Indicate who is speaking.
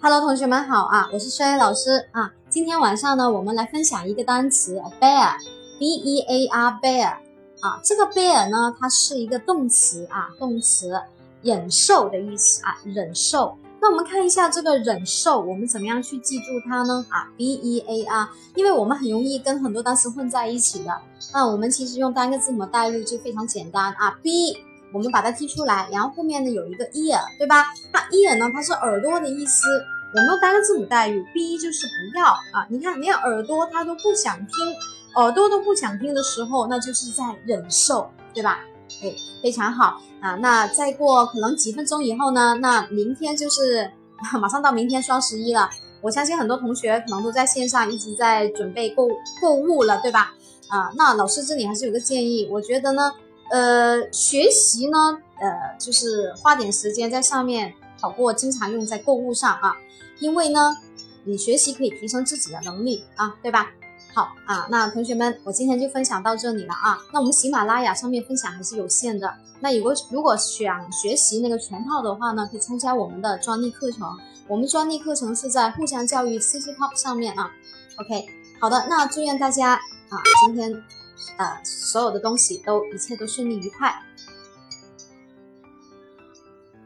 Speaker 1: hello 同学们好啊，我是帅老师啊，今天晚上呢，我们来分享一个单词，bear，BEAR bear 啊，这个 bear 呢，它是一个动词啊，动词，忍受的意思啊，忍受。那我们看一下这个忍受，我们怎么样去记住它呢？啊，b e a r，因为我们很容易跟很多单词混在一起的。那我们其实用单个字母代入就非常简单啊，b。我们把它踢出来，然后后面呢有一个 ear，对吧？那 ear 呢，它是耳朵的意思。我们用单个字母代入，b 就是不要啊。你看，连耳朵它都不想听，耳朵都不想听的时候，那就是在忍受，对吧？哎，非常好啊。那再过可能几分钟以后呢，那明天就是马上到明天双十一了。我相信很多同学可能都在线上一直在准备购购物了，对吧？啊，那老师这里还是有个建议，我觉得呢。呃，学习呢，呃，就是花点时间在上面，好过经常用在购物上啊。因为呢，你学习可以提升自己的能力啊，对吧？好啊，那同学们，我今天就分享到这里了啊。那我们喜马拉雅上面分享还是有限的。那如果如果想学习那个全套的话呢，可以参加我们的专利课程。我们专利课程是在互相教育 CC Pop 上面啊。OK，好的，那祝愿大家啊，今天。呃，所有的东西都一切都顺利愉快。